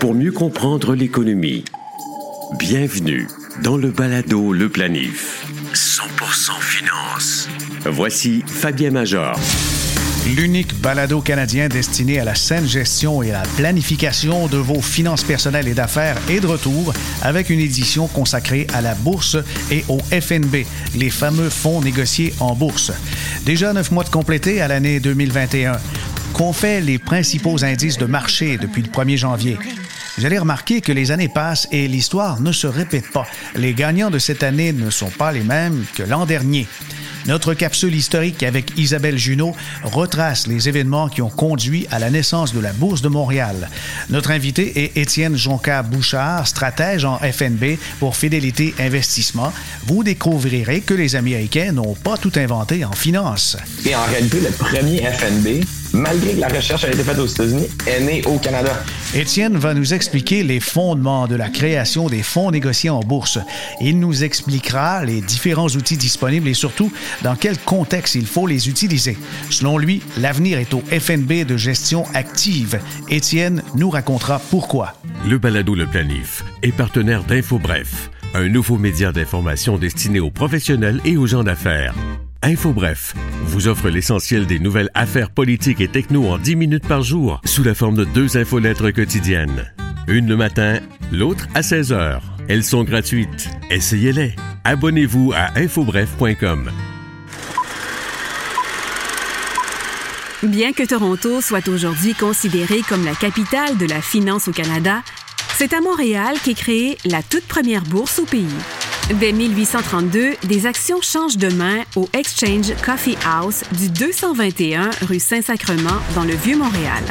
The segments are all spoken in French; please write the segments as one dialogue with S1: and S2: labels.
S1: Pour mieux comprendre l'économie, bienvenue dans le balado Le Planif. 100% finance. Voici Fabien Major.
S2: L'unique balado canadien destiné à la saine gestion et à la planification de vos finances personnelles et d'affaires est de retour avec une édition consacrée à la bourse et au FNB, les fameux fonds négociés en bourse. Déjà neuf mois de complété à l'année 2021 qu'ont fait les principaux indices de marché depuis le 1er janvier. Vous allez remarquer que les années passent et l'histoire ne se répète pas. Les gagnants de cette année ne sont pas les mêmes que l'an dernier. Notre capsule historique avec Isabelle Junot retrace les événements qui ont conduit à la naissance de la Bourse de Montréal. Notre invité est Étienne Jonca Bouchard, stratège en FNB pour Fidélité Investissement. Vous découvrirez que les Américains n'ont pas tout inventé en finance.
S3: Et en réalité, le premier FNB malgré que la recherche a été faite aux États-Unis, est née au Canada.
S2: Étienne va nous expliquer les fondements de la création des fonds négociés en bourse. Il nous expliquera les différents outils disponibles et surtout dans quel contexte il faut les utiliser? Selon lui, l'avenir est au FNB de gestion active. Étienne nous racontera pourquoi.
S1: Le balado Le Planif est partenaire d'InfoBref, un nouveau média d'information destiné aux professionnels et aux gens d'affaires. InfoBref vous offre l'essentiel des nouvelles affaires politiques et techno en 10 minutes par jour sous la forme de deux infolettres quotidiennes. Une le matin, l'autre à 16 heures. Elles sont gratuites. Essayez-les. Abonnez-vous à infobref.com.
S4: Bien que Toronto soit aujourd'hui considérée comme la capitale de la finance au Canada, c'est à Montréal qu'est créée la toute première bourse au pays. Dès 1832, des actions changent de main au Exchange Coffee House du 221 rue Saint-Sacrement dans le Vieux-Montréal.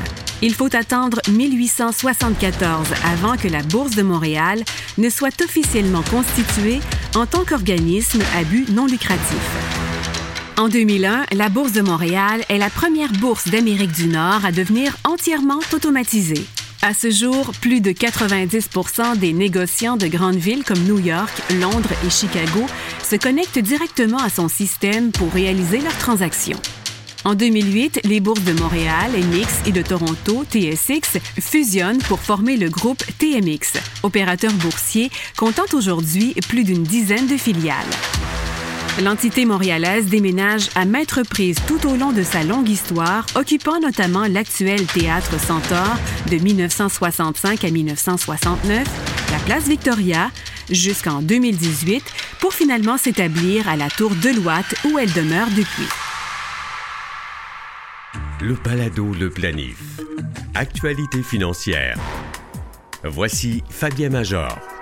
S4: Il faut attendre 1874 avant que la Bourse de Montréal ne soit officiellement constituée en tant qu'organisme à but non lucratif. En 2001, la Bourse de Montréal est la première bourse d'Amérique du Nord à devenir entièrement automatisée. À ce jour, plus de 90% des négociants de grandes villes comme New York, Londres et Chicago se connectent directement à son système pour réaliser leurs transactions. En 2008, les bourses de Montréal, MX et de Toronto, TSX, fusionnent pour former le groupe TMX, opérateur boursier comptant aujourd'hui plus d'une dizaine de filiales. L'entité montréalaise déménage à maintes reprises tout au long de sa longue histoire, occupant notamment l'actuel théâtre Centaure de 1965 à 1969, la place Victoria, jusqu'en 2018, pour finalement s'établir à la tour Deloitte où elle demeure depuis.
S1: Le balado Le Planif. Actualité financière. Voici Fabien Major.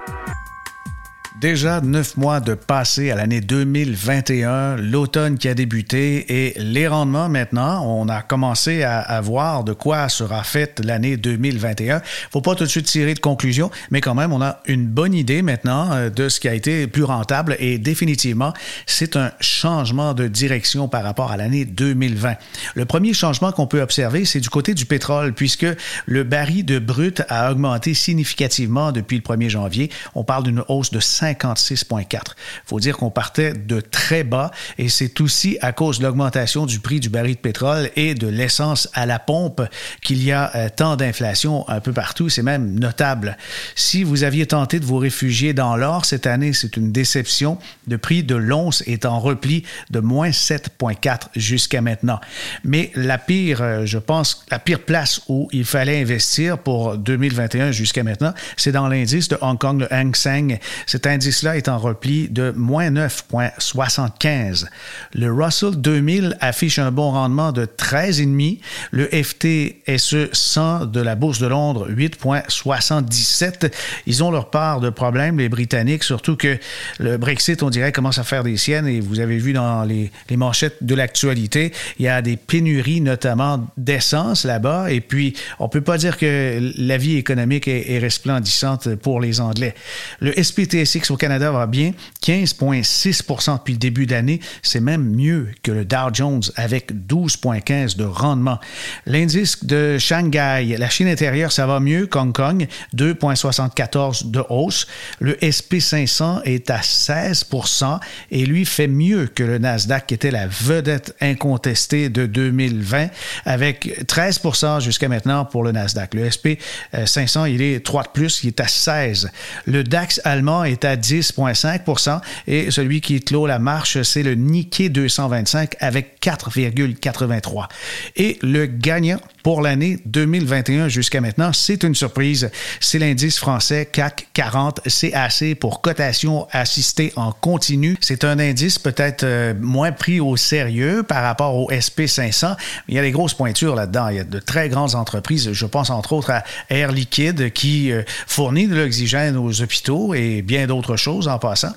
S2: Déjà neuf mois de passé à l'année 2021, l'automne qui a débuté et les rendements maintenant, on a commencé à, voir de quoi sera faite l'année 2021. Faut pas tout de suite tirer de conclusion, mais quand même, on a une bonne idée maintenant euh, de ce qui a été plus rentable et définitivement, c'est un changement de direction par rapport à l'année 2020. Le premier changement qu'on peut observer, c'est du côté du pétrole, puisque le baril de brut a augmenté significativement depuis le 1er janvier. On parle d'une hausse de 5 56,4. Il faut dire qu'on partait de très bas et c'est aussi à cause de l'augmentation du prix du baril de pétrole et de l'essence à la pompe qu'il y a euh, tant d'inflation un peu partout. C'est même notable. Si vous aviez tenté de vous réfugier dans l'or cette année, c'est une déception. Le prix de l'once est en repli de moins 7,4 jusqu'à maintenant. Mais la pire, euh, je pense, la pire place où il fallait investir pour 2021 jusqu'à maintenant, c'est dans l'indice de Hong Kong, le Hang Seng. Cet indice-là est en repli de moins 9,75. Le Russell 2000 affiche un bon rendement de 13,5. Le FTSE 100 de la Bourse de Londres, 8,77. Ils ont leur part de problèmes, les Britanniques, surtout que le Brexit, on dirait, commence à faire des siennes et vous avez vu dans les, manchettes de l'actualité, il y a des pénuries, notamment d'essence là-bas. Et puis, on peut pas dire que la vie économique est, resplendissante pour les Anglais. Le SPTSX Au Canada va bien, 15,6% depuis le début d'année. C'est même mieux que le Dow Jones avec 12,15 de rendement. L'indice de Shanghai, la Chine intérieure, ça va mieux. Hong Kong, 2,74 de hausse. Le SP500 est à 16% et lui fait mieux que le Nasdaq qui était la vedette incontestée de 2020 avec 13% jusqu'à maintenant pour le Nasdaq. Le SP500, il est 3 de plus, il est à 16. Le DAX allemand est à 10,5% et celui qui clôt la marche, c'est le Nikkei 225 avec 4,83. Et le gagnant pour l'année 2021 jusqu'à maintenant, c'est une surprise. C'est l'indice français CAC 40 CAC pour cotation assistée en continu. C'est un indice peut-être euh, moins pris au sérieux par rapport au SP500. Il y a des grosses pointures là-dedans. Il y a de très grandes entreprises. Je pense entre autres à Air Liquide qui euh, fournit de l'oxygène aux hôpitaux et bien d'autres choses en passant.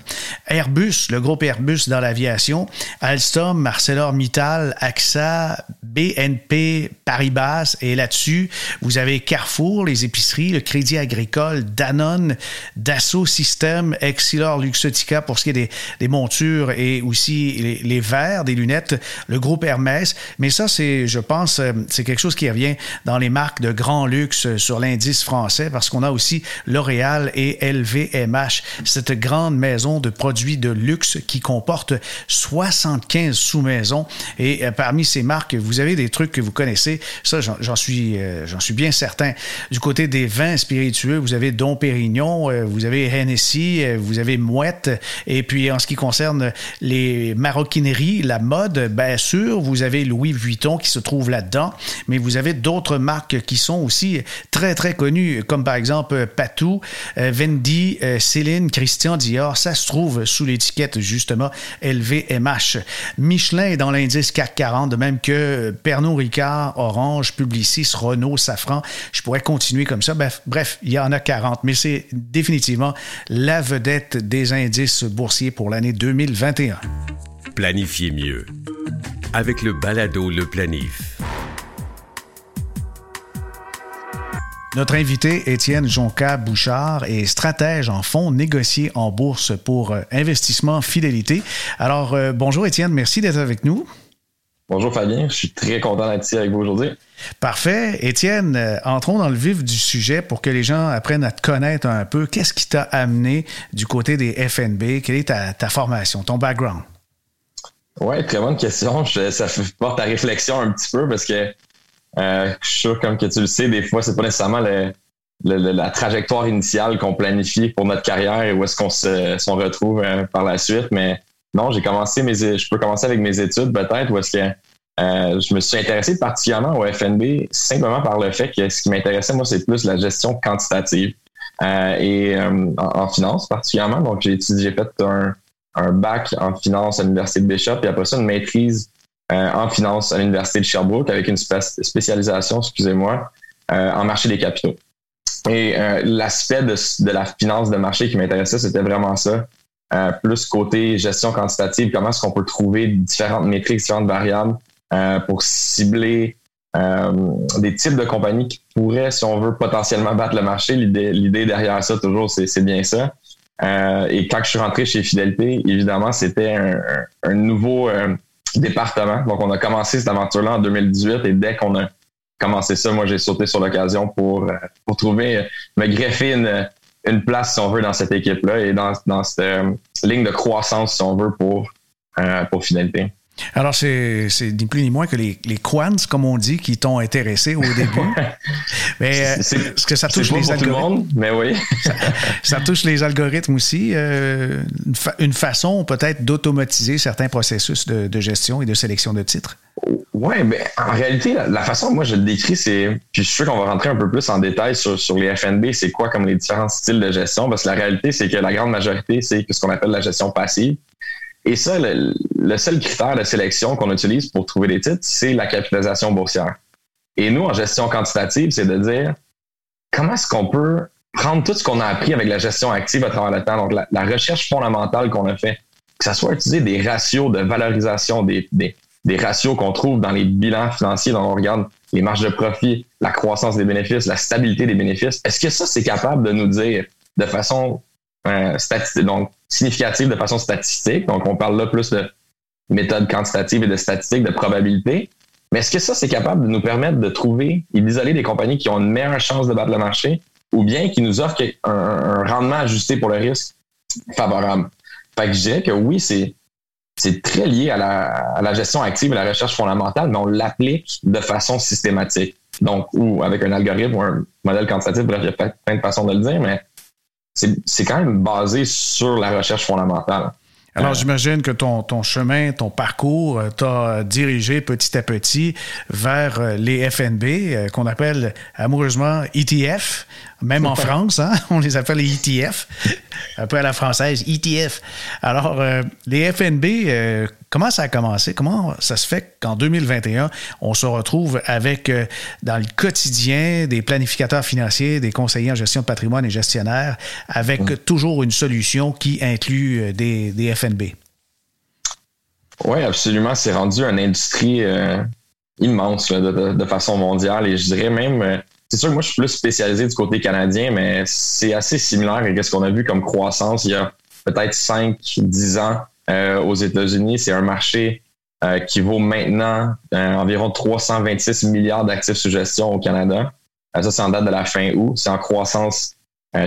S2: Airbus, le groupe Airbus dans l'aviation, Alstom, ArcelorMittal, AXA, BNP, Paribas et là-dessus, vous avez Carrefour, les épiceries, le Crédit Agricole, Danone, Dassault Systèmes, Exilor Luxotica pour ce qui est des, des montures et aussi les, les verres, des lunettes, le groupe Hermès. Mais ça, c'est, je pense, euh, c'est quelque chose qui revient dans les marques de grand luxe sur l'indice français parce qu'on a aussi L'Oréal et LVMH, cette grande maison de produits de luxe qui comporte 75 sous-maisons. Et euh, parmi ces marques, vous avez des trucs que vous connaissez. Ça, j'en suis, euh, suis bien certain. Du côté des vins spiritueux, vous avez Dom Pérignon, euh, vous avez Hennessy, vous avez Mouette. Et puis, en ce qui concerne les maroquineries, la mode, bien sûr, vous avez Louis Vuitton qui se trouve là-dedans. Mais vous avez d'autres marques qui sont aussi très, très connues, comme par exemple Patou, Vendi, Céline, Christian Dior. Ça se trouve sous l'étiquette, justement, LVMH. Michelin est dans l'indice CAC 40, de même que Pernod Ricard, Orange, Publicis, Renault, Safran. Je pourrais continuer comme ça. Bref, il y en a 40, mais c'est définitivement la vedette des indices boursiers pour l'année 2021.
S1: Planifiez mieux avec le balado Le Planif.
S2: Notre invité, Étienne Jonca Bouchard, est stratège en fonds négociés en bourse pour euh, investissement fidélité. Alors, euh, bonjour Étienne, merci d'être avec nous.
S3: Bonjour Fabien, je suis très content d'être ici avec vous aujourd'hui.
S2: Parfait. Étienne, euh, entrons dans le vif du sujet pour que les gens apprennent à te connaître un peu. Qu'est-ce qui t'a amené du côté des FNB? Quelle est ta, formation, ton background?
S3: Oui, très bonne question. ça fait porte à réflexion un petit peu parce que euh, je suis sûr, comme que tu le sais, des fois, c'est pas nécessairement la trajectoire initiale qu'on planifie pour notre carrière et où est-ce qu'on se, retrouve euh, par la suite. Mais non, j'ai commencé mes, je peux commencer avec mes études peut-être, où est-ce que euh, je me suis intéressé particulièrement au FNB simplement par le fait que ce qui m'intéressait, moi, c'est plus la gestion quantitative et en, finance particulièrement. Donc, j'ai étudié, j'ai fait un, un bac en finance à l'Université de Bishop et après ça, une maîtrise euh, en finance à l'Université de Sherbrooke avec une spécialisation, excusez-moi, euh, en marché des capitaux. Et euh, l'aspect de, de, la finance de marché qui m'intéressait, c'était vraiment ça. plus côté gestion quantitative, comment est-ce qu'on peut trouver différentes métriques, différentes variables pour cibler des types de compagnies qui pourraient, si on veut, potentiellement battre le marché. L'idée derrière ça, toujours, c'est bien ça. et quand je suis rentré chez Fidélité, évidemment, c'était un, un, nouveau département. Donc, on a commencé cette aventure-là en 2018 et dès qu'on a commencé ça, moi, j'ai sauté sur l'occasion pour, euh, pour trouver, me greffer une, une place, si on veut, dans cette équipe-là et dans, dans cette euh, ligne de croissance, si on veut, pour, euh, pour finalité.
S2: Alors, c'est ni plus ni moins que les, les quants, comme on dit, qui t'ont intéressé au début. mais euh, est-ce que ça touche les algorithmes?
S3: mais oui.
S2: ça, touche les algorithmes aussi. Euh, une, façon peut-être d'automatiser certains processus de, gestion et de sélection de titres?
S3: Oui, mais en réalité, la, façon moi je le décris, c'est. Puis je suis sûr qu'on va rentrer un peu plus en détail sur, sur les FNB, c'est quoi comme les différents styles de gestion, parce que la réalité, c'est que la grande majorité, c'est ce qu'on appelle la gestion passive. Et ça, le, seul critère de sélection qu'on utilise pour trouver des titres, c'est la capitalisation boursière. Et nous, en gestion quantitative, c'est de dire comment est-ce qu'on peut prendre tout ce qu'on a appris avec la gestion active à travers le temps, donc la, recherche fondamentale qu'on a fait, que ce soit utiliser des ratios de valorisation, des, des, des ratios qu'on trouve dans les bilans financiers, dont on regarde les marges de profit, la croissance des bénéfices, la stabilité des bénéfices. Est-ce que ça, c'est capable de nous dire de façon donc significative de façon statistique. Donc, on parle là plus de méthode quantitative et de statistiques, de probabilité. Mais est-ce que ça, c'est capable de nous permettre de trouver et d'isoler des compagnies qui ont une meilleure chance de battre le marché ou bien qui nous offrent un, rendement ajusté pour le risque favorable? Fait que je dirais que oui, c'est, c'est très lié à la, gestion active et à la recherche fondamentale, mais on l'applique de façon systématique. Donc, ou avec un algorithme ou un modèle quantitatif, bref, il y a plein de façons de le dire, mais c'est, quand même basé sur la recherche fondamentale.
S2: Alors, j'imagine que ton, ton chemin, ton parcours euh, t'a dirigé petit à petit vers euh, les FNB, euh, qu'on appelle amoureusement ETF, même en France, hein, on les appelle les ETF, un peu à la française, ETF. Alors, les FNB, comment ça a commencé? Comment ça se fait qu'en 2021, on se retrouve avec, dans le quotidien des planificateurs financiers, des conseillers en gestion de patrimoine et gestionnaires, avec toujours une solution qui inclut des, des FNB?
S3: Oui, absolument. C'est rendu une industrie euh, immense de, façon mondiale et je dirais même, euh, c'est sûr que moi je suis plus spécialisé du côté canadien, mais c'est assez similaire à ce qu'on a vu comme croissance il y a peut-être 5-10 ans euh, aux États-Unis. C'est un marché qui vaut maintenant environ 326 milliards d'actifs sous gestion au Canada. ça, c'est en date de la fin août. C'est en croissance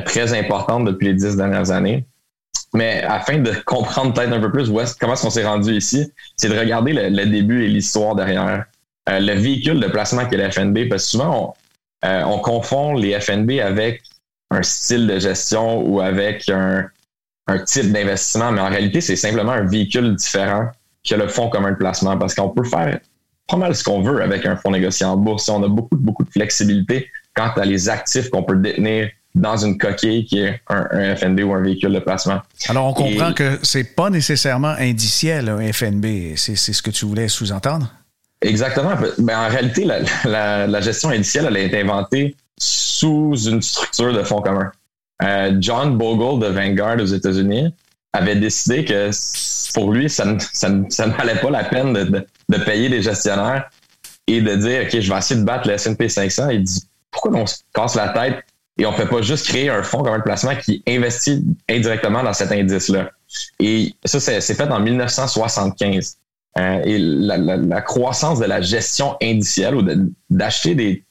S3: très importante depuis les dix dernières années. Mais afin de comprendre peut-être un peu plus comment est-ce qu'on s'est rendu ici, c'est de regarder le, début et l'histoire derrière. Euh, le véhicule de placement qu'est le FNB, parce que souvent, euh, on, confond les FNB avec un style de gestion ou avec un, type d'investissement, mais en réalité, c'est simplement un véhicule différent que le fonds commun de placement, parce qu'on peut faire pas mal ce qu'on veut avec un fonds négocié en bourse. On a beaucoup, beaucoup de flexibilité quant à les actifs qu'on peut détenir dans une coquille qui est un, FNB ou un véhicule de placement.
S2: Alors, on comprend que c'est pas nécessairement indiciel, un FNB. C'est ce que tu voulais sous-entendre?
S3: Exactement. Ben, en réalité, la, gestion indicielle, elle a été inventée sous une structure de fonds communs. Euh, John Bogle de Vanguard aux États-Unis avait décidé que pour lui, ça ne, ça valait pas la peine de, de, payer des gestionnaires et de dire, OK, je vais essayer de battre le S&P 500. Il dit, pourquoi on se casse la tête et on ne fait pas juste créer un fonds comme un placement qui investit indirectement dans cet indice-là? Et ça, c'est fait en 1975. Euh, et la, croissance de la gestion indicielle ou d'acheter des.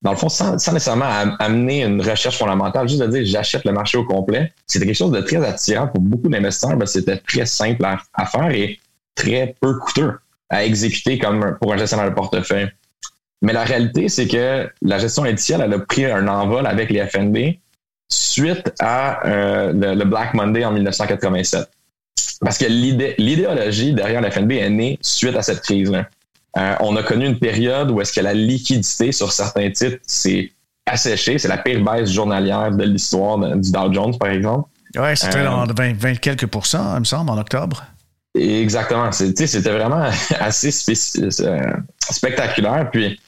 S3: Dans le fond, sans, nécessairement amener une recherche fondamentale, juste de dire j'achète le marché au complet, c'était quelque chose de très attirant pour beaucoup d'investisseurs. C'était très simple à, faire et très peu coûteux à exécuter comme pour un gestionnaire de portefeuille. Mais la réalité, c'est que la gestion indicielle, elle a pris un envol avec les FNB suite à euh, le, Black Monday en 1987. Parce que l'idéologie derrière la FNB est née suite à cette crise-là. Euh, on a connu une période où est-ce que la liquidité sur certains titres s'est asséchée. C'est la pire baisse journalière de l'histoire du Dow Jones, par exemple.
S2: Oui, c'était euh, 20, quelques pourcents, il me semble, en octobre.
S3: Exactement. C'était vraiment assez spectaculaire. Puis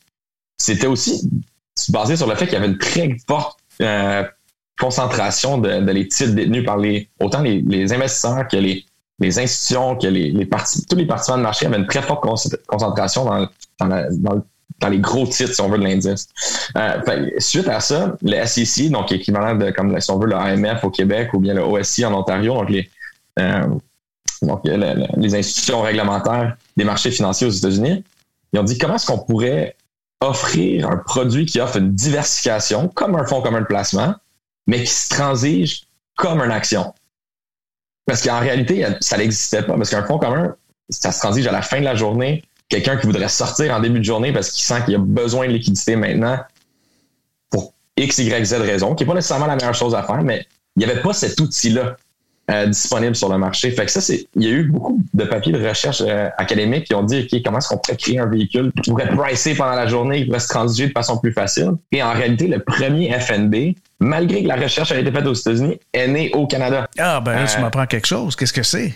S3: c'était aussi basé sur le fait qu'il y avait une très forte euh, concentration de, les titres détenus par les autant les, investisseurs que les, institutions, que les, les tous les participants de marché avaient une très forte concentration dans, les gros titres, si on veut, de l'indice. Euh, suite à ça, le SEC, donc équivalent de, comme si on veut, le AMF au Québec ou bien le OSI en Ontario, donc les, euh, donc les institutions réglementaires des marchés financiers aux États-Unis, ils ont dit comment est-ce qu'on pourrait offrir un produit qui offre une diversification, comme un fonds commun de placement, mais qui se transige comme une action? Parce qu'en réalité, ça n'existait pas. Parce qu'un fonds commun, ça se transige à la fin de la journée. Quelqu'un qui voudrait sortir en début de journée parce qu'il sent qu'il a besoin de liquidité maintenant pour X, Y, Z raison, qui n'est pas nécessairement la meilleure chose à faire, mais il n'y avait pas cet outil-là euh, disponible sur le marché. Fait que ça, c'est, il y a eu beaucoup de papiers de recherche euh, académiques qui ont dit, OK, comment est-ce qu'on pourrait créer un véhicule qui pourrait pricer pendant la journée, qui pourrait se transiger de façon plus facile? Et en réalité, le premier FNB, malgré que la recherche a été faite aux États-Unis, est né au Canada.
S2: Ah, ben là, tu euh, m'apprends quelque chose. Qu'est-ce que c'est?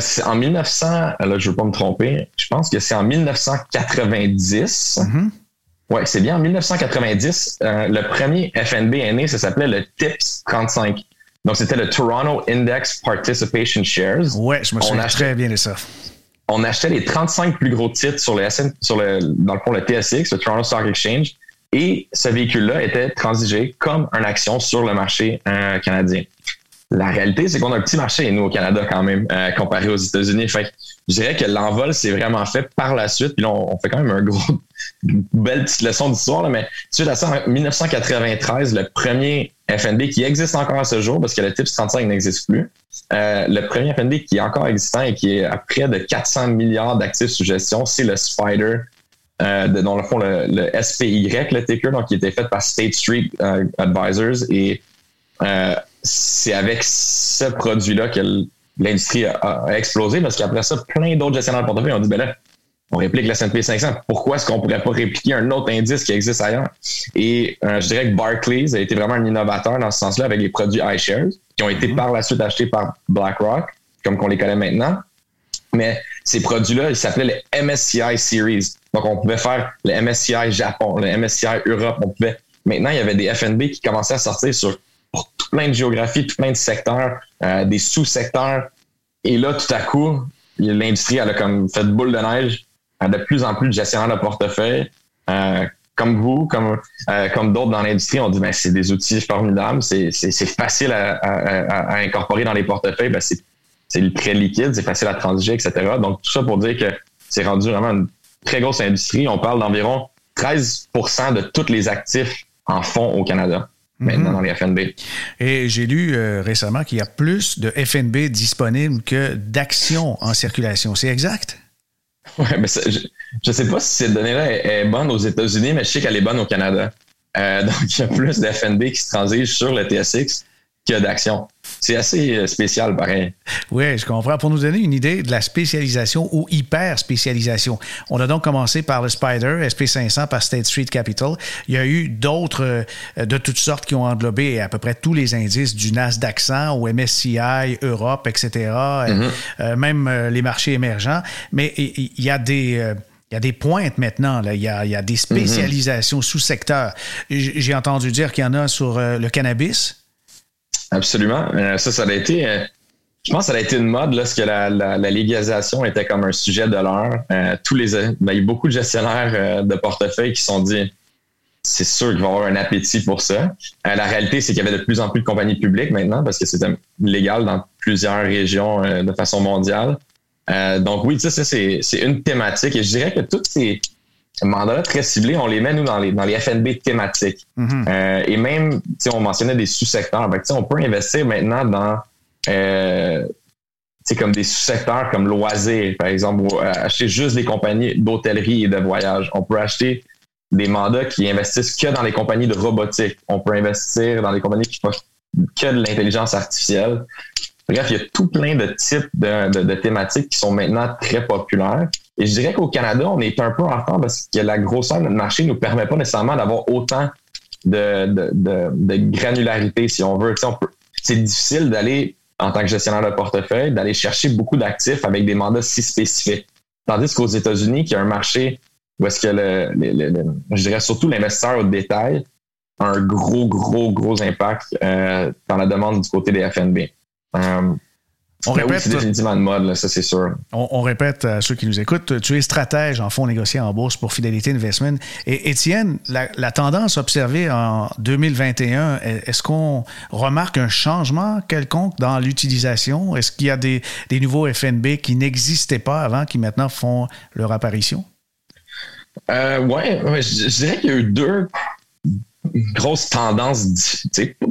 S3: c'est en 1900, là, je ne veux pas me tromper, je pense que c'est en 1990. Mm-hmm. Oui, c'est bien en 1990. le premier FNB est né, ça s'appelait le TIPS 35. Donc, c'était le Toronto Index Participation Shares.
S2: Oui, je me souviens très bien de ça.
S3: On achetait les 35 plus gros titres sur le, sur le, dans le fond, le TSX, le Toronto Stock Exchange, et ce véhicule-là était transigé comme une action sur le marché euh, canadien. la réalité, c'est qu'on a un petit marché, nous, au Canada, quand même, euh, comparé aux États-Unis. Fait je dirais que l'envol s'est vraiment fait par la suite. Puis là, on, fait quand même un gros, une belle petite leçon d'histoire. Mais suite à ça, en 1993, le premier FNB qui existe encore à ce jour, parce que le TIPS 35 n'existe plus, euh, le premier FNB qui est encore existant et qui est à près de 400 milliards d'actifs sous gestion, c'est le Spider, euh, dans le fond, le, le, SPY, le ticker, donc qui était fait par State Street Advisors. Et c'est avec ce produit-là que l'industrie a, explosé parce qu'après ça, plein d'autres gestionnaires de portefeuille ont dit, ben là, on réplique la S&P 500. Pourquoi est-ce qu'on pourrait pas répliquer un autre indice qui existe ailleurs? Et euh, je dirais que Barclays a été vraiment un innovateur dans ce sens-là avec les produits iShares qui ont été mm-hmm. par la suite achetés par BlackRock, comme qu'on les connaît maintenant. Mais ces produits-là, ils s'appelaient les MSCI Series. Donc, on pouvait faire le MSCI Japon, le MSCI Europe. On pouvait... Maintenant, il y avait des FNB qui commençaient à sortir sur tout plein de géographies, tout plein de secteurs, euh, des sous-secteurs. Et là, tout à coup, l'industrie, elle a comme fait boule de neige. A de plus en plus de gestionnaires de portefeuille. Euh, comme vous, comme, euh, comme d'autres dans l'industrie, on dit ben, c'est des outils formidables, c'est facile à, incorporer dans les portefeuilles, ben, c'est prêt liquide, c'est facile à transiger, etc. Donc, tout ça pour dire que c'est rendu vraiment une très grosse industrie. On parle d'environ 13% de tous les actifs en fonds au Canada maintenant mhm. dans les FNB.
S2: Et j'ai lu euh, récemment qu'il y a plus de FNB disponibles que d'actions en circulation. C'est exact?
S3: Oui, mais je ne sais pas si cette donnée-là est, bonne aux États-Unis, mais je sais qu'elle est bonne au Canada. Euh, donc, il y a plus de FNB qui se transigent sur le TSX qu'il y a d'actions. C'est assez euh, spécial, pareil.
S2: Oui, je comprends. Pour nous donner une idée de la spécialisation ou hyper spécialisation, on a donc commencé par le Spider, SP500 par State Street Capital. Il y a eu d'autres euh, de toutes sortes qui ont englobé à peu près tous les indices du Nasdaq 100 au MSCI, Europe, etc., mm-hmm. euh, même les marchés émergents. Mais il y a des... Il y a des pointes maintenant, là. Il, y a, des mm-hmm. spécialisations sous secteurs. J'ai entendu dire qu'il y en a sur le cannabis.
S3: Absolument. Euh, ça, ça a été. Euh, je pense que ça a été une mode lorsque la, la, légalisation était comme un sujet de l'heure. Euh, tous les, ben, il y a beaucoup de gestionnaires de portefeuille qui se sont dit c'est sûr qu'il va y avoir un appétit pour ça. la réalité, c'est qu'il y avait de plus en plus de compagnies publiques maintenant parce que c'était légal dans plusieurs régions de façon mondiale. donc oui, ça, c'est une thématique et je dirais que toutes ces mandats très ciblés, on les met, nous, dans les, dans les FNB thématiques. Mhm. euh, et même, on mentionnait des sous-secteurs. on peut investir maintenant dans euh, comme des sous-secteurs comme loisirs, par exemple, ou euh, acheter juste des compagnies d'hôtellerie et de voyage. On peut acheter des mandats qui investissent que dans les compagnies de robotique. On peut investir dans les compagnies qui font que de l'intelligence artificielle. Bref, il y a tout plein de types de, de thématiques qui sont maintenant très populaires. Et je dirais qu'au Canada, on est un peu en retard parce que la grosseur de notre marché ne nous permet pas nécessairement d'avoir autant de, de, granularité, si on veut. c'est difficile d'aller, en tant que gestionnaire de portefeuille, d'aller chercher beaucoup d'actifs avec des mandats si spécifiques. Tandis qu'aux États-Unis, qui a un marché où est-ce que le, je dirais surtout l'investisseur au détail a un gros, gros, gros impact euh, dans la demande du côté des FNB. Euh, on répète, c'est définitivement de mode, ça c'est sûr.
S2: On, répète à ceux qui nous écoutent, tu es stratège en fonds négociés en bourse pour Fidélité Investment. Et Étienne, la, tendance observée en 2021, est-ce qu'on remarque un changement quelconque dans l'utilisation? Est-ce qu'il y a des, nouveaux FNB qui n'existaient pas avant, qui maintenant font leur apparition?
S3: Euh, oui, je, dirais qu'il y a eu deux grosse tendance,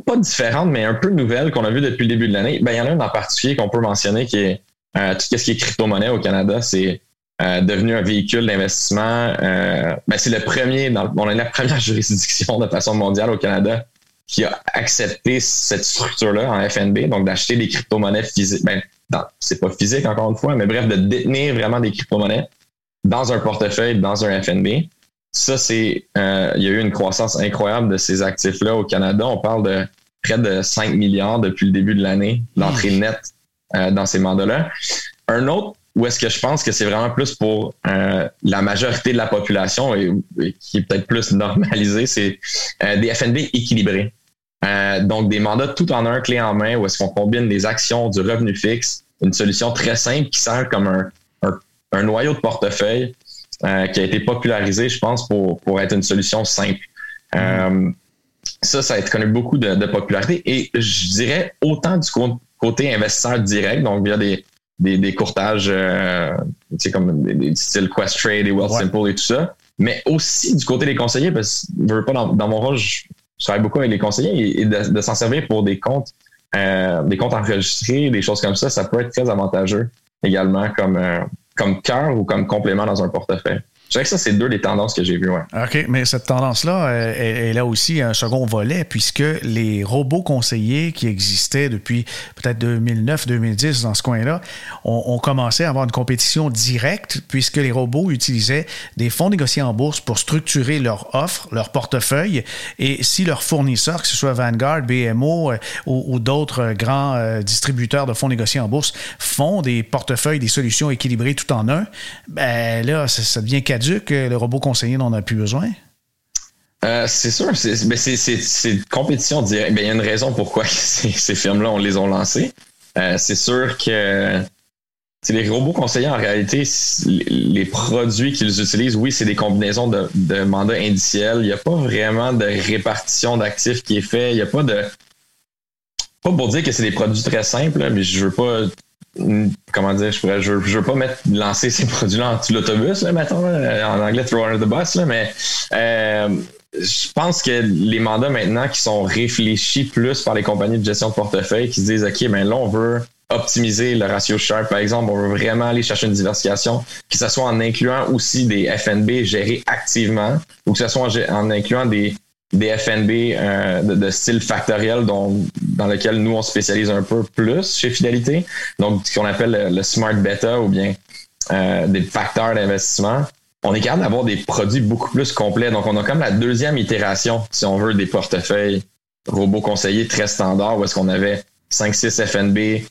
S3: pas différente, mais un peu nouvelle qu'on a vu depuis le début de l'année. Ben, il y en a une en particulier qu'on peut mentionner qui est euh, tout ce qui est crypto-monnaie au Canada. C'est euh, devenu un véhicule d'investissement. Euh, ben, c'est le premier, dans, on est la première juridiction de façon mondiale au Canada qui a accepté cette structure-là en FNB, donc d'acheter des crypto-monnaies physiques. Ben, c'est pas physique encore une fois, mais bref, de détenir vraiment des crypto-monnaies dans un portefeuille, dans un FNB. Ça, c'est, euh, il y a eu une croissance incroyable de ces actifs-là au Canada. On parle de près de 5 milliards depuis le début de l'année d'entrée nette euh, dans ces mandats-là. Un autre où est-ce que je pense que c'est vraiment plus pour euh, la majorité de la population et, qui est peut-être plus normalisé, c'est des FNB équilibrés. donc des mandats tout en un clé en main où est-ce qu'on combine des actions, du revenu fixe, une solution très simple qui sert comme un, un noyau de portefeuille euh, qui a été popularisé, je pense, pour, pour être une solution simple. Euh, ça, ça a connu beaucoup de, popularité. Et je dirais autant du côté investisseur direct, donc via des, des, courtages, euh, comme des, styles Questrade et Wealth Simple et tout ça, mais aussi du côté des conseillers, parce que je veux pas dans, mon rôle, je, travaille beaucoup avec les conseillers et, de, s'en servir pour des comptes, des comptes enregistrés, des choses comme ça, ça peut être très avantageux également comme, comme cœur ou comme complément dans un portefeuille? Dirais que ça, c'est deux des tendances que j'ai vues. Ouais.
S2: OK, mais cette tendance-là, elle, a aussi un second volet, puisque les robots conseillers qui existaient depuis peut-être 2009-2010 dans ce coin-là ont, commencé à avoir une compétition directe, puisque les robots utilisaient des fonds négociés en bourse pour structurer leur offre, leur portefeuille, et si leurs fournisseurs, que ce soit Vanguard, BMO euh, ou, d'autres euh, grands euh, distributeurs de fonds négociés en bourse, font des portefeuilles, des solutions équilibrées tout en un, ben là, ça, devient que le robot conseiller n'en a plus besoin?
S3: Euh, c'est sûr, c'est une compétition directe. Il y a une raison pourquoi ces, ces firmes-là on les ont lancées. Euh, c'est sûr que les robots conseillers, en réalité, les produits qu'ils utilisent, oui, c'est des combinaisons de, mandats indiciels. Il n'y a pas vraiment de répartition d'actifs qui est fait. Il n'y a pas de. Pas pour dire que c'est des produits très simples, mais je veux pas comment dire, je pourrais, je, veux pas mettre, lancer ces produits-là en l'autobus, là, mettons, en anglais, throw under the bus, là, mais euh, je pense que les mandats maintenant qui sont réfléchis plus par les compagnies de gestion de portefeuille qui se disent, OK, ben là, on veut optimiser le ratio Sharp, par exemple, on veut vraiment aller chercher une diversification, que ce soit en incluant aussi des FNB gérés activement ou que ce soit en incluant des des FNB euh, de, style factoriel dont, dans lequel nous on spécialise un peu plus chez Fidélité. Donc, ce qu'on appelle le, smart beta ou bien euh, des facteurs d'investissement. On est capable d'avoir des produits beaucoup plus complets. Donc, on a comme la deuxième itération, si on veut, des portefeuilles robots conseillers très standards où est-ce qu'on avait 5-6 FNB.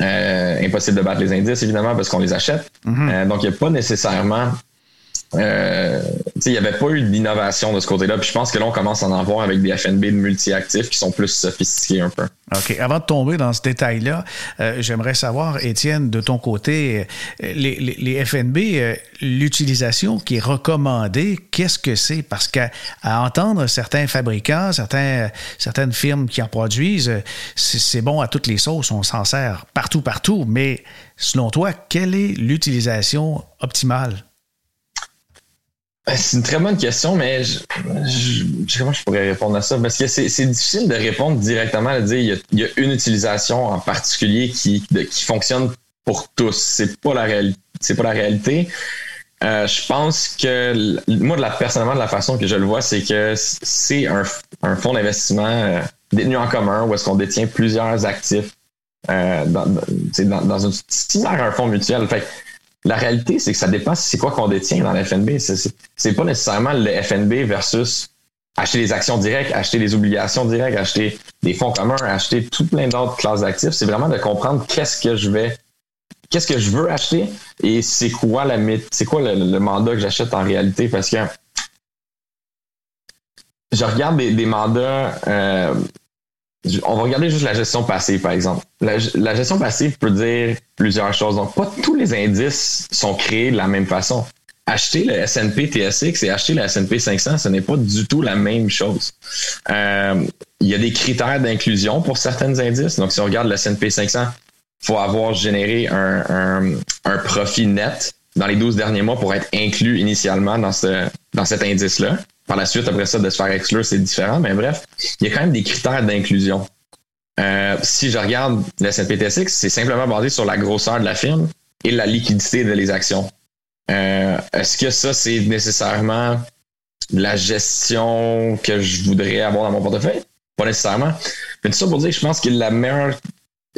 S3: Euh, impossible de battre les indices, évidemment, parce qu'on les achète. Mm-hmm. donc, il n'y a pas nécessairement euh, il n'y avait pas eu d'innovation de ce côté-là. Puis je pense que là, on commence à en avoir avec des FNB de multi-actifs qui sont plus sophistiqués un peu.
S2: OK. Avant de tomber dans ce détail-là, euh, j'aimerais savoir, Étienne, de ton côté, euh, les, FNB, l'utilisation qui est recommandée, qu'est-ce que c'est? Parce qu'à entendre certains fabricants, certains, certaines firmes qui en produisent, c'est bon à toutes les sauces, on s'en sert partout, partout. Mais selon toi, quelle est l'utilisation optimale?
S3: Ben, c'est une très bonne question, mais je, je, comment je pourrais répondre à ça? Parce que c'est difficile de répondre directement à dire il y, a, une utilisation en particulier qui, qui fonctionne pour tous. C'est pas la réalité. Pas la réalité. Euh, je pense que moi, de la, personnellement, de la façon que je le vois, c'est que c'est un, un fonds d'investissement euh, détenu en commun où est-ce qu'on détient plusieurs actifs euh, dans, dans, dans une similaire à un fonds mutuel. La réalité, c'est que ça dépend c'est quoi qu'on détient dans le FNB. C'est pas nécessairement le FNB versus acheter des actions directes, acheter des obligations directes, acheter des fonds communs, acheter tout plein d'autres classes d'actifs. C'est vraiment de comprendre qu'est-ce que je vais, qu'est-ce que je veux acheter et c'est quoi la c'est quoi le, mandat que j'achète en réalité parce que je regarde des, mandats euh, on va regarder juste la gestion passive, par exemple. La, gestion passive peut dire plusieurs choses. Donc, pas tous les indices sont créés de la même façon. Acheter le S&P TSX et acheter le S&P 500, ce n'est pas du tout la même chose. Euh, il y a des critères d'inclusion pour certains indices. Donc, si on regarde le S&P 500, il faut avoir généré un, un, profit net dans les 12 derniers mois pour être inclus initialement dans, ce, dans cet indice-là. Par la suite, après ça, de se faire exclure, c'est différent. Mais bref, il y a quand même des critères d'inclusion. Euh, si je regarde le SNPTSX, c'est simplement basé sur la grosseur de la firme et la liquidité de les actions. Euh, est-ce que ça, c'est nécessairement la gestion que je voudrais avoir dans mon portefeuille? Pas nécessairement. Mais tout ça pour dire je pense que la meilleure,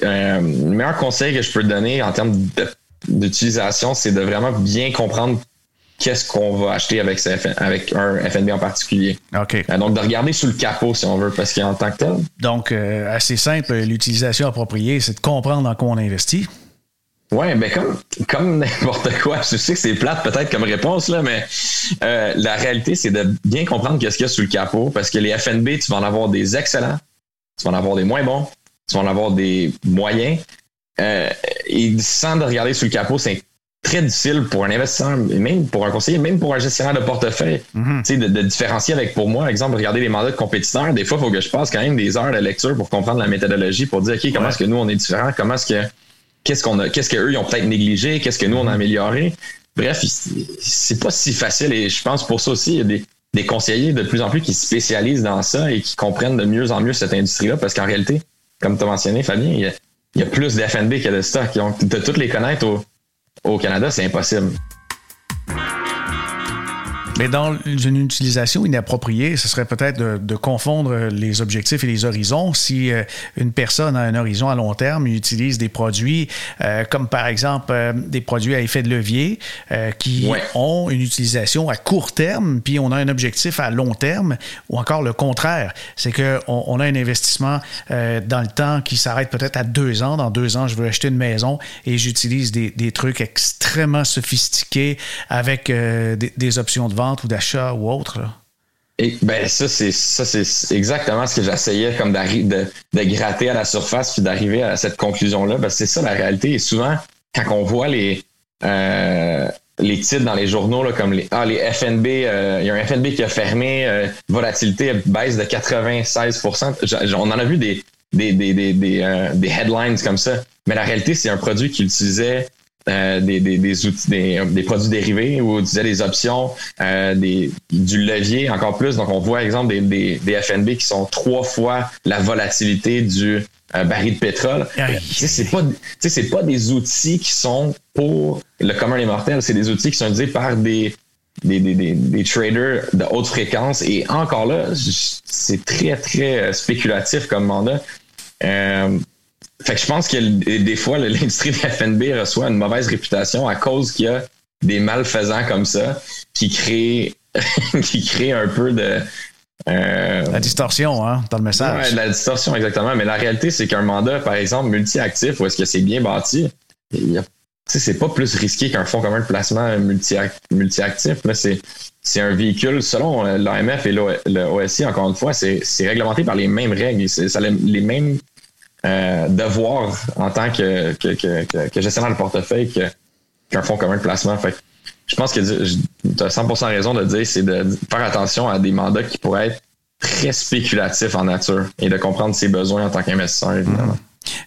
S3: euh, le meilleur conseil que je peux donner en termes d'utilisation, c'est de vraiment bien comprendre qu'est-ce qu'on va acheter avec, avec un FNB en particulier.
S2: OK.
S3: Euh, donc, de regarder sous le capot, si on veut, parce qu'en tant que tel.
S2: Donc, euh, assez simple, l'utilisation appropriée, c'est de comprendre dans quoi on investit.
S3: Oui, ben comme, comme n'importe quoi. Je sais que c'est plate peut-être comme réponse, là, mais euh, la réalité, c'est de bien comprendre qu'est-ce qu'il y a sous le capot, parce que les FNB, tu vas en avoir des excellents, tu vas en avoir des moins bons, tu vas en avoir des moyens. et sans de regarder sous le capot, c'est très difficile pour un investisseur, même pour un conseiller, même pour un gestionnaire de portefeuille, mhm. de, de, différencier avec, pour moi, exemple, regarder les mandats de compétiteurs. Des fois, il faut que je passe quand même des heures de lecture pour comprendre la méthodologie, pour dire, OK, comment est-ce que nous, on est différents, comment est-ce que, qu'est-ce qu'on a, qu'est-ce qu'eux, ils ont peut-être négligé, qu'est-ce que nous, on a amélioré? Bref, c'est pas si facile et je pense pour ça aussi, il y a des, des conseillers de plus en plus qui se spécialisent dans ça et qui comprennent de mieux en mieux cette industrie-là parce qu'en réalité, comme tu as mentionné, Fabien, il y a, il y a plus d'FNB que de stock. Donc, de toutes les connaître au, au Canada, c'est impossible.
S2: Mais dans une utilisation inappropriée, ce serait peut-être de, confondre les objectifs et les horizons. Si euh, une personne a un horizon à long terme, utilise des produits euh, comme par exemple euh, des produits à effet de levier qui ont une utilisation à court terme, puis on a un objectif à long terme, ou encore le contraire, c'est qu'on on a un investissement dans le temps qui s'arrête peut-être à deux ans. Dans deux ans, je veux acheter une maison et j'utilise des, des, trucs extrêmement sophistiqués avec des, des options de vente ou d'achat ou autre.
S3: Et ben ça c'est ça c'est exactement ce que j'essayais comme de, de gratter à la surface puis d'arriver à cette conclusion là parce que c'est ça la réalité. Et souvent quand on voit les euh, les titres dans les journaux comme les ah les FNB euh, il y a un FNB qui a fermé euh, volatilité baisse de 96% on en a vu des headlines comme ça. Mais la réalité c'est un produit qui utilisait euh, des, des, des, outils, des, des, produits dérivés ou disait des options, euh, des, du levier encore plus. Donc, on voit, exemple, des, des, FNB qui sont trois fois la volatilité du euh, baril de pétrole. C'est pas, c'est pas des outils qui sont pour le commun des mortels. C'est des outils qui sont utilisés par des, des, des, des, traders de haute fréquence. Et encore là, c'est très, très spéculatif comme mandat. Euh, fait que je pense que des fois, l'industrie de FNB reçoit une mauvaise réputation à cause qu'il y a des malfaisants comme ça qui créent, qui créent un peu de.
S2: Euh, la distorsion, hein, dans le message.
S3: Ouais, la distorsion, exactement. Mais la réalité, c'est qu'un mandat, par exemple, multi-actif, où est-ce que c'est bien bâti, c'est pas plus risqué qu'un fonds commun de placement multi-actif. C'est un véhicule, selon euh, l'AMF et le OSI, encore une fois, c'est réglementé par les mêmes règles. Ça les mêmes euh, devoir en tant que, que, que, que gestionnaire de portefeuille qu'un fonds commun de placement. Fait je pense que tu as 100% raison de dire, c'est de faire attention à des mandats qui pourraient être très spéculatifs en nature et de comprendre ses besoins en tant qu'investisseur, évidemment.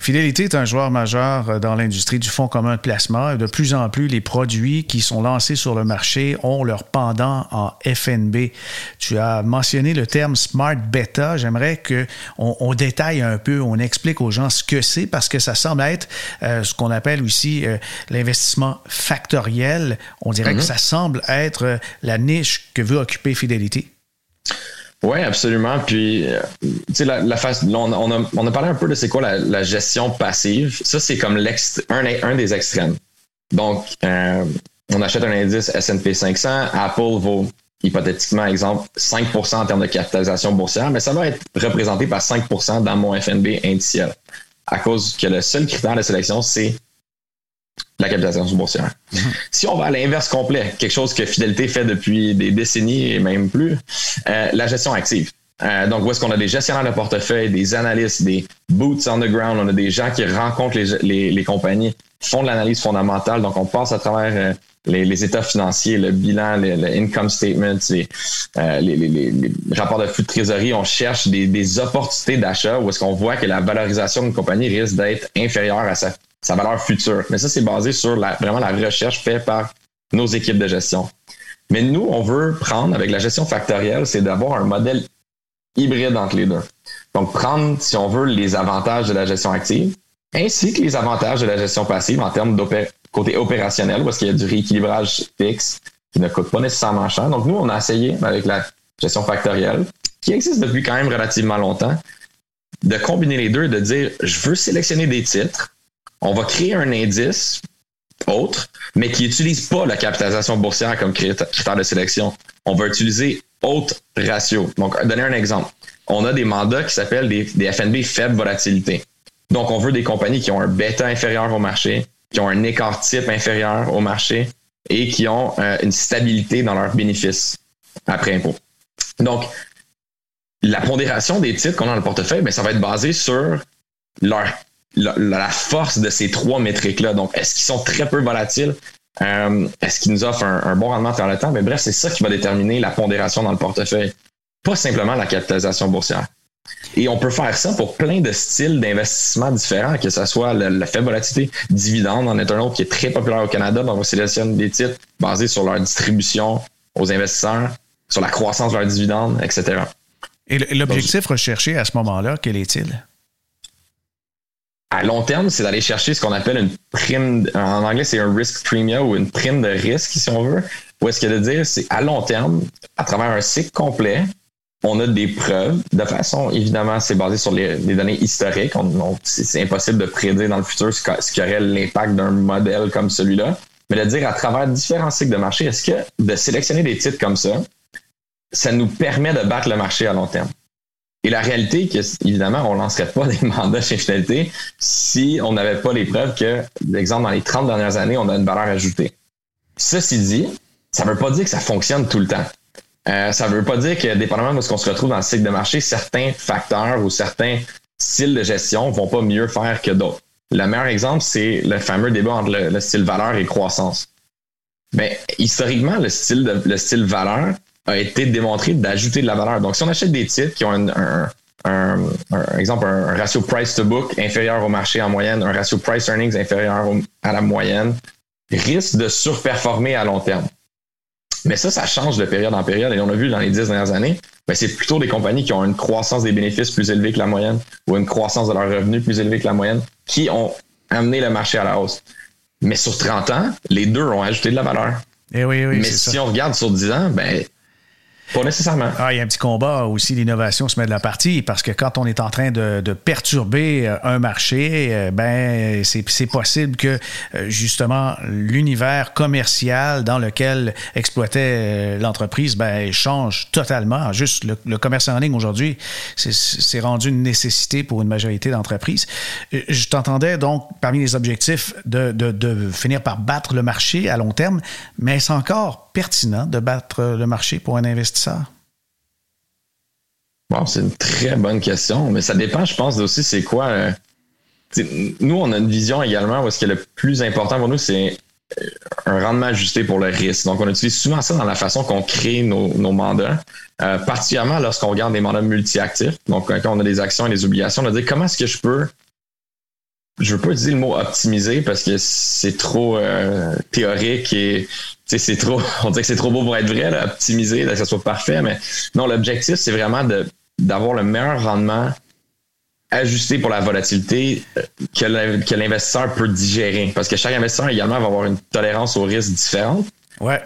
S2: Fidélité est un joueur majeur euh, dans l'industrie du fonds commun de placement. De plus en plus, les produits qui sont lancés sur le marché ont leur pendant en FNB. Tu as mentionné le terme Smart Beta. J'aimerais qu'on on détaille un peu, on explique aux gens ce que c'est parce que ça semble être euh, ce qu'on appelle aussi euh, l'investissement factoriel. On dirait que mm-hmm. ça semble être la niche que veut occuper Fidélité.
S3: Oui, absolument. Puis, euh, tu sais, la, la face, on, on, a, on a parlé un peu de c'est quoi la, la, gestion passive. Ça, c'est comme un, un des extrêmes. Donc, euh, on achète un indice S&P 500. Apple vaut hypothétiquement, exemple, 5% en termes de capitalisation boursière, mais ça va être représenté par 5% dans mon FNB indiciel. À cause que le seul critère de sélection, c'est la capitalisation boursière. Si on va à l'inverse complet, quelque chose que Fidélité fait depuis des décennies et même plus, euh, la gestion active. Euh, donc, où est-ce qu'on a des gestionnaires de portefeuille, des analystes, des boots on the ground, on a des gens qui rencontrent les, les, compagnies, font de l'analyse fondamentale. Donc, on passe à travers euh, les, états financiers, le bilan, le, income statement, les, les, rapports de flux de trésorerie. On cherche des, des opportunités d'achat où est-ce qu'on voit que la valorisation d'une compagnie risque d'être inférieure à sa sa valeur future. Mais ça, c'est basé sur la, vraiment la recherche faite par nos équipes de gestion. Mais nous, on veut prendre, avec la gestion factorielle, c'est d'avoir un modèle hybride entre les deux. Donc, prendre, si on veut, les avantages de la gestion active, ainsi que les avantages de la gestion passive en termes de côté opérationnel, parce qu'il y a du rééquilibrage fixe qui ne coûte pas nécessairement cher. Donc, nous, on a essayé avec la gestion factorielle, qui existe depuis quand même relativement longtemps, de combiner les deux, de dire, je veux sélectionner des titres on va créer un indice autre, mais qui n'utilise pas la capitalisation boursière comme critère de sélection. On va utiliser autre ratio. Donc, donner un exemple. On a des mandats qui s'appellent des, FNB faible volatilité. Donc, on veut des compagnies qui ont un bêta inférieur au marché, qui ont un écart type inférieur au marché et qui ont euh, une stabilité dans leurs bénéfices après impôt. Donc, la pondération des titres qu'on a dans le portefeuille, ben, ça va être basé sur leur la, force de ces trois métriques-là. Donc, est-ce qu'ils sont très peu volatiles? est-ce qu'il nous offre un, bon rendement à le temps? Mais bref, c'est ça qui va déterminer la pondération dans le portefeuille, pas simplement la capitalisation boursière. Et on peut faire ça pour plein de styles d'investissement différents, que ce soit la, faible volatilité, dividende en est un autre qui est très populaire au Canada. Donc, on sélectionne des titres basés sur leur distribution aux investisseurs, sur la croissance de leurs dividendes, etc.
S2: Et l'objectif recherché à ce moment-là, quel est-il?
S3: À long terme, c'est d'aller chercher ce qu'on appelle une prime, en anglais, c'est un risk premium ou une prime de risque, si on veut. Ou est-ce que de dire, c'est à long terme, à travers un cycle complet, on a des preuves. De façon, évidemment, c'est basé sur les, données historiques. c'est impossible de prédire dans le futur ce, ce l'impact d'un modèle comme celui-là. Mais de dire à travers différents cycles de marché, est-ce que de sélectionner des titres comme ça, ça nous permet de battre le marché à long terme? Et la réalité, que, évidemment, on ne lancerait pas des mandats chez Finalité si on n'avait pas les preuves que, exemple, dans les 30 dernières années, on a une valeur ajoutée. Ceci dit, ça ne veut pas dire que ça fonctionne tout le temps. Euh, ça ne veut pas dire que, dépendamment de ce qu'on se retrouve dans le cycle de marché, certains facteurs ou certains styles de gestion vont pas mieux faire que d'autres. Le meilleur exemple, c'est le fameux débat entre le, style valeur et croissance. Mais historiquement, le style, le style valeur a été démontré d'ajouter de la valeur. Donc, si on achète des titres qui ont un, un, exemple, un ratio price to book inférieur au marché en moyenne, un ratio price earnings inférieur à la moyenne, risque de surperformer à long terme. Mais ça, ça change de période en période. Et on a vu dans les dix dernières années, ben, c'est plutôt des compagnies qui ont une croissance des bénéfices plus élevée que la moyenne ou une croissance de leurs revenus plus élevée que la moyenne qui ont amené le marché à la hausse. Mais sur 30 ans, les deux ont ajouté de la valeur.
S2: Et eh oui, oui,
S3: Mais si on regarde sur 10 ans, ben, pas nécessairement.
S2: Ah, il y a un petit combat aussi, l'innovation se met de la partie, parce que quand on est en train de, perturber euh, un marché, euh, ben c'est possible que euh, justement l'univers commercial dans lequel exploitait l'entreprise ben, change totalement. Juste le, commerce en ligne aujourd'hui, c'est rendu une nécessité pour une majorité d'entreprises. Je t'entendais donc parmi les objectifs de, de, de finir par battre le marché à long terme, mais c'est encore pertinent de battre le marché pour un investisseur?
S3: Bon, c'est une très bonne question, mais ça dépend, je pense, aussi c'est quoi. Euh, nous, on a une vision également où ce qui est le plus important pour nous, c'est euh, un rendement ajusté pour le risque. Donc, on utilise souvent ça dans la façon qu'on crée nos, mandats, euh, particulièrement lorsqu'on regarde des mandats multi-actifs. Donc, quand on a des actions et des obligations, on a dit comment est-ce que je peux je veux pas utiliser le mot optimiser parce que c'est trop euh, théorique et c'est trop on dirait que c'est trop beau pour être vrai là, optimiser que ça soit parfait mais non l'objectif c'est vraiment de d'avoir le meilleur rendement ajusté pour la volatilité euh, que l'investisseur peut digérer parce que chaque investisseur également va avoir une tolérance au risque différente.
S2: Ouais.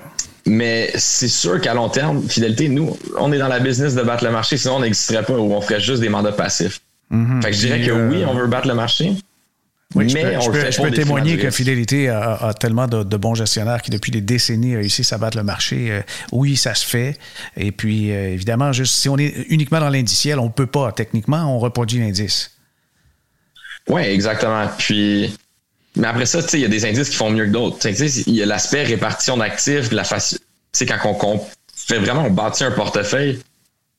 S3: Mais c'est sûr qu'à long terme, fidélité, nous, on est dans la business de battre le marché, sinon on n'existerait pas ou on ferait juste des mandats passifs. Mm-hmm. Fait que je dirais que oui, on veut battre le marché,
S2: oui, je peux, témoigner que Fidélité a, tellement de, bons gestionnaires qui, depuis des décennies, réussissent à battre le marché. Euh, oui, ça se fait. Et puis, euh, évidemment, juste si on est uniquement dans l'indiciel, on ne peut pas. Techniquement, on reproduit l'indice.
S3: Oui, exactement. Puis, mais après ça, il y a des indices qui font mieux que d'autres. Il y a l'aspect répartition d'actifs, la sais, quand on, fait vraiment, on bâtit un portefeuille,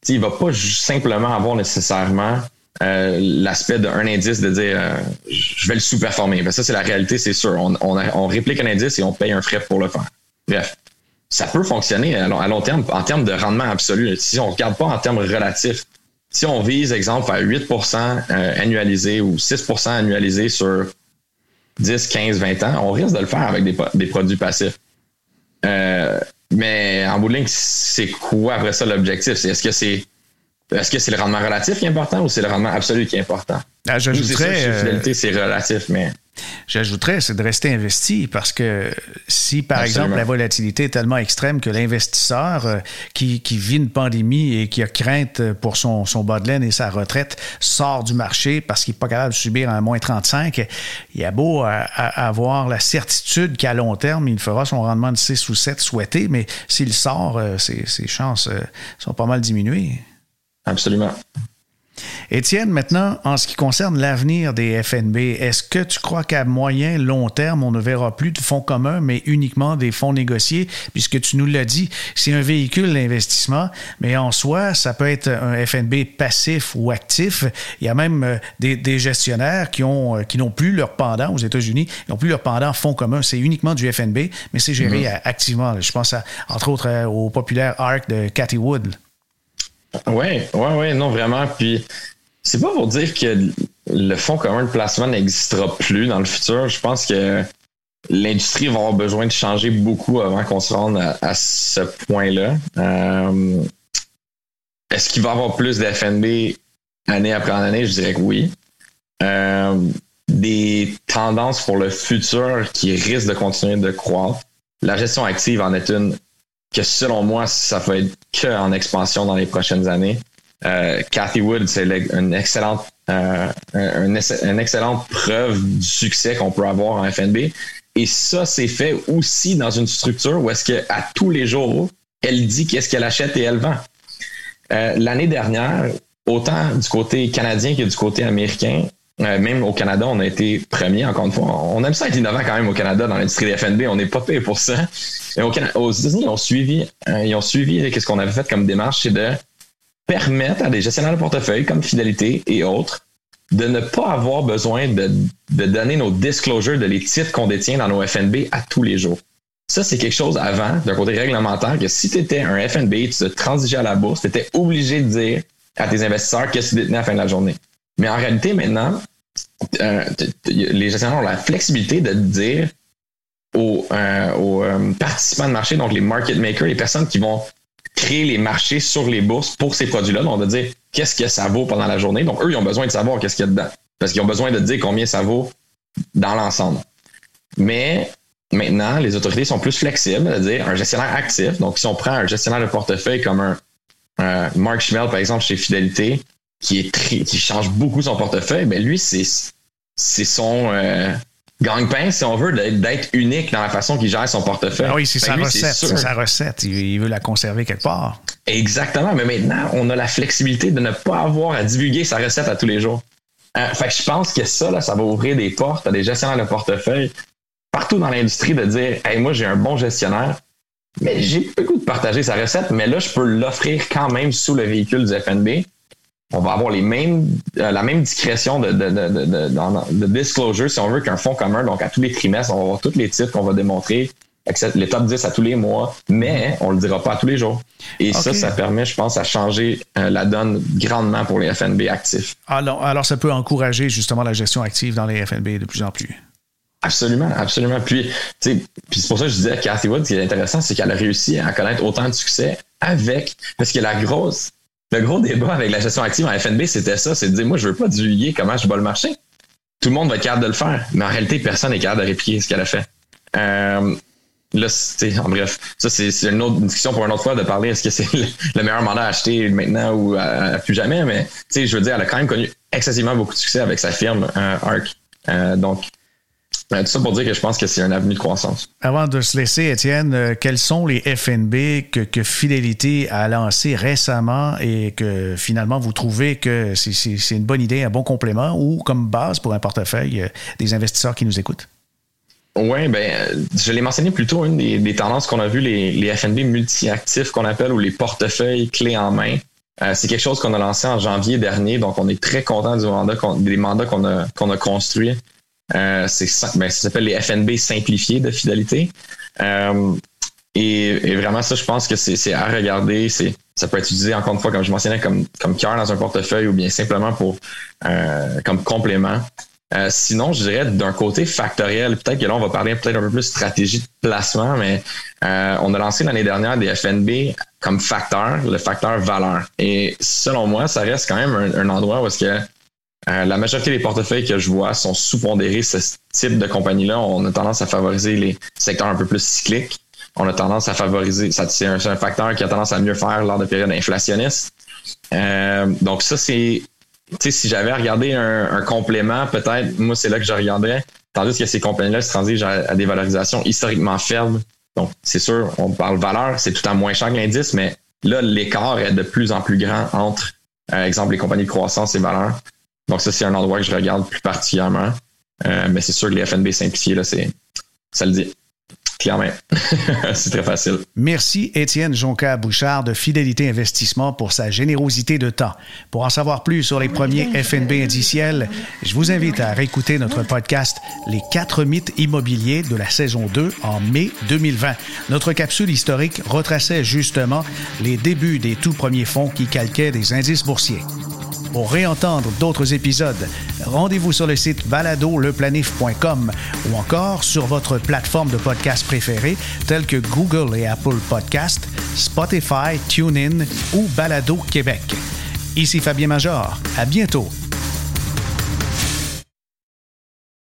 S3: il ne va pas simplement avoir nécessairement euh, l'aspect d'un indice de dire euh, je vais le sous-performer. Ben, ça, c'est la réalité, c'est sûr. On, on, réplique un indice et on paye un frais pour le faire. Bref, ça peut fonctionner à long, terme en termes de rendement absolu. Si on ne regarde pas en termes relatifs, si on vise, exemple, à 8% euh, annualisé ou 6% annualisé sur 10, 15, 20 ans, on risque de le faire avec des, des produits passifs. mais en bout de ligne, c'est quoi après ça l'objectif? Est-ce que c'est est-ce que c'est le rendement relatif qui est important ou c'est le rendement absolu qui est important?
S2: Ah, j'ajouterais.
S3: Fidélité, c'est relatif, mais.
S2: J'ajouterais, c'est de rester investi parce que si, par exemple, la volatilité est tellement extrême que l'investisseur euh, qui, vit une pandémie et qui a crainte pour son, son bas de laine et sa retraite sort du marché parce qu'il n'est pas capable de subir un moins 35, il a beau avoir la certitude qu'à long terme, il fera son rendement de 6 ou 7 souhaité, mais s'il sort, euh, ses, chances euh, sont pas mal diminuées.
S3: Absolument.
S2: Étienne, maintenant, en ce qui concerne l'avenir des FNB, est-ce que tu crois qu'à moyen, long terme, on ne verra plus de fonds communs, mais uniquement des fonds négociés, puisque tu nous l'as dit, c'est un véhicule d'investissement, mais en soi, ça peut être un FNB passif ou actif. Il y a même euh, des, gestionnaires qui ont euh, qui n'ont plus leur pendant aux États-Unis, ils n'ont plus leur pendant fonds communs, c'est uniquement du FNB, mais c'est géré mm-hmm. activement. Je pense entre autres euh, au populaire ARC de Cathy Wood.
S3: Oui, oui, oui, non, vraiment. Puis, c'est pas pour dire que le fonds commun de placement n'existera plus dans le futur. Je pense que l'industrie va avoir besoin de changer beaucoup avant qu'on se rende à, ce point-là. Euh, est-ce qu'il va y avoir plus d'FNB année après année? Je dirais que oui. Euh, des tendances pour le futur qui risquent de continuer de croître. La gestion active en est une que selon moi, ça va être qu'en expansion dans les prochaines années. Euh, Cathy Wood, c'est une excellente, euh, une, excellente preuve du succès qu'on peut avoir en FNB. Et ça, c'est fait aussi dans une structure où est-ce qu'à tous les jours, elle dit qu'est-ce qu'elle achète et elle vend. Euh, l'année dernière, autant du côté canadien que du côté américain, euh, même au Canada, on a été premier, encore une fois. On aime ça être innovant quand même au Canada dans l'industrie des FNB. On n'est pas payé pour ça. Et au aux États-Unis, ils ont suivi, euh, ils ont suivi qu'est-ce qu'on avait fait comme démarche, c'est de permettre à des gestionnaires de portefeuille comme Fidélité et autres de ne pas avoir besoin de, de donner nos disclosures de les titres qu'on détient dans nos FNB à tous les jours. Ça, c'est quelque chose avant, d'un côté réglementaire, que si tu étais un FNB, tu te transigeais à la bourse, tu étais obligé de dire à tes investisseurs qu'est-ce que tu détenais à la fin de la journée. Mais en réalité, maintenant, euh, les gestionnaires ont la flexibilité de dire aux, euh, euh, participants de marché, donc les market makers, les personnes qui vont créer les marchés sur les bourses pour ces produits-là, on va dire qu'est-ce que ça vaut pendant la journée. Donc, eux, ils ont besoin de savoir qu'est-ce qu'il y a dedans. Parce qu'ils ont besoin de dire combien ça vaut dans l'ensemble. Mais maintenant, les autorités sont plus flexibles, c'est-à-dire un gestionnaire actif. Donc, si on prend un gestionnaire de portefeuille comme un Mark Schmel, par exemple, chez Fidélité, qui est qui change beaucoup son portefeuille, ben lui, c'est c'est son euh, gang-pain, si on veut, d'être unique dans la façon qu'il gère son portefeuille.
S2: Ah oui, c'est sa recette. C'est sa recette. Il, veut la conserver quelque part.
S3: Exactement. Mais maintenant, on a la flexibilité de ne pas avoir à divulguer sa recette à tous les jours. Euh, fait que je pense que ça, là, ça va ouvrir des portes à des gestionnaires de portefeuille partout dans l'industrie de dire Hey, moi, j'ai un bon gestionnaire, mais j'ai goût de partager sa recette, mais là, je peux l'offrir quand même sous le véhicule du FNB on va avoir les mêmes, euh, la même discrétion de, de, de, de, disclosure si on veut qu'un fonds commun. Donc, à tous les trimestres, on va avoir tous les titres qu'on va démontrer, les top 10 à tous les mois, mais on le dira pas à tous les jours. Et ça, ça permet, je pense, à changer euh, la donne grandement pour les FNB actifs.
S2: Alors, alors, ça peut encourager justement la gestion active dans les FNB de plus en plus.
S3: Absolument, absolument. Puis, puis c'est pour ça que je disais à Cathy Wood, ce qui est intéressant, c'est qu'elle a réussi à connaître autant de succès avec, parce que la grosse, le gros débat avec la gestion active en FNB, c'était ça, c'est de dire, moi, je veux pas divulguer comment je bats le marché. Tout le monde va être capable de le faire, mais en réalité, personne n'est capable de répliquer ce qu'elle a fait. Euh, là, c'est, en bref, ça, c'est, une autre discussion pour une autre fois de parler est-ce que c'est le, meilleur mandat à acheter maintenant ou à, plus jamais, mais, tu sais, je veux dire, elle a quand même connu excessivement beaucoup de succès avec sa firme, euh, ARC. Euh, donc, tout ça pour dire que je pense que c'est un avenue de croissance.
S2: Avant de se laisser, Étienne, euh, quels sont les FNB que, que Fidélité a lancés récemment et que finalement vous trouvez que c'est une bonne idée, un bon complément ou comme base pour un portefeuille euh, des investisseurs qui nous écoutent?
S3: Oui, ben, je l'ai mentionné plutôt, une des, tendances qu'on a vues, les, les FNB multi-actifs qu'on appelle ou les portefeuilles clés en main. Euh, c'est quelque chose qu'on a lancé en janvier dernier, donc on est très content du mandat des mandats qu'on a, qu'on a construits. Euh, c'est ben, ça s'appelle les FNB simplifiés de fidélité. Euh, et, vraiment, ça, je pense que c'est à regarder. C'est ça peut être utilisé encore une fois, comme je mentionnais, comme, comme cœur dans un portefeuille ou bien simplement pour euh, comme complément. sinon, je dirais d'un côté factoriel, peut-être que là, on va parler peut-être un peu plus stratégie de placement, mais on a lancé l'année dernière des FNB comme facteur, le facteur valeur. Et selon moi, ça reste quand même un, un endroit où est-ce que euh, la majorité des portefeuilles que je vois sont sous-pondérés ce type de compagnie-là. On a tendance à favoriser les secteurs un peu plus cycliques. On a tendance à favoriser, c'est un, facteur qui a tendance à mieux faire lors de périodes inflationnistes. Euh, donc ça, c'est, si j'avais à regarder un, complément, peut-être, moi, c'est là que je regarderais. Tandis que ces compagnies-là se transigent à, des valorisations historiquement faibles. Donc, c'est sûr, on parle valeur, c'est tout à moins cher que l'indice, mais là, l'écart est de plus en plus grand entre exemple, les compagnies de croissance et valeurs. Donc, ça, c'est un endroit que je regarde plus particulièrement. mais c'est sûr que les FNB simplifiés, là, c'est, ça le dit. Clairement. c'est très facile.
S2: Merci Étienne Jonca-Bouchard de Fidélité Investissement pour sa générosité de temps. Pour en savoir plus sur les premiers FNB indiciels, je vous invite à réécouter notre podcast Les quatre mythes immobiliers de la saison 2 en mai 2020. Notre capsule historique retraçait justement les débuts des tout premiers fonds qui calquaient des indices boursiers. Pour réentendre d'autres épisodes, rendez-vous sur le site baladoleplanif.com ou encore sur votre plateforme de podcast préférée telle que Google et Apple Podcast, Spotify, TuneIn ou Balado Québec. Ici Fabien Major. À bientôt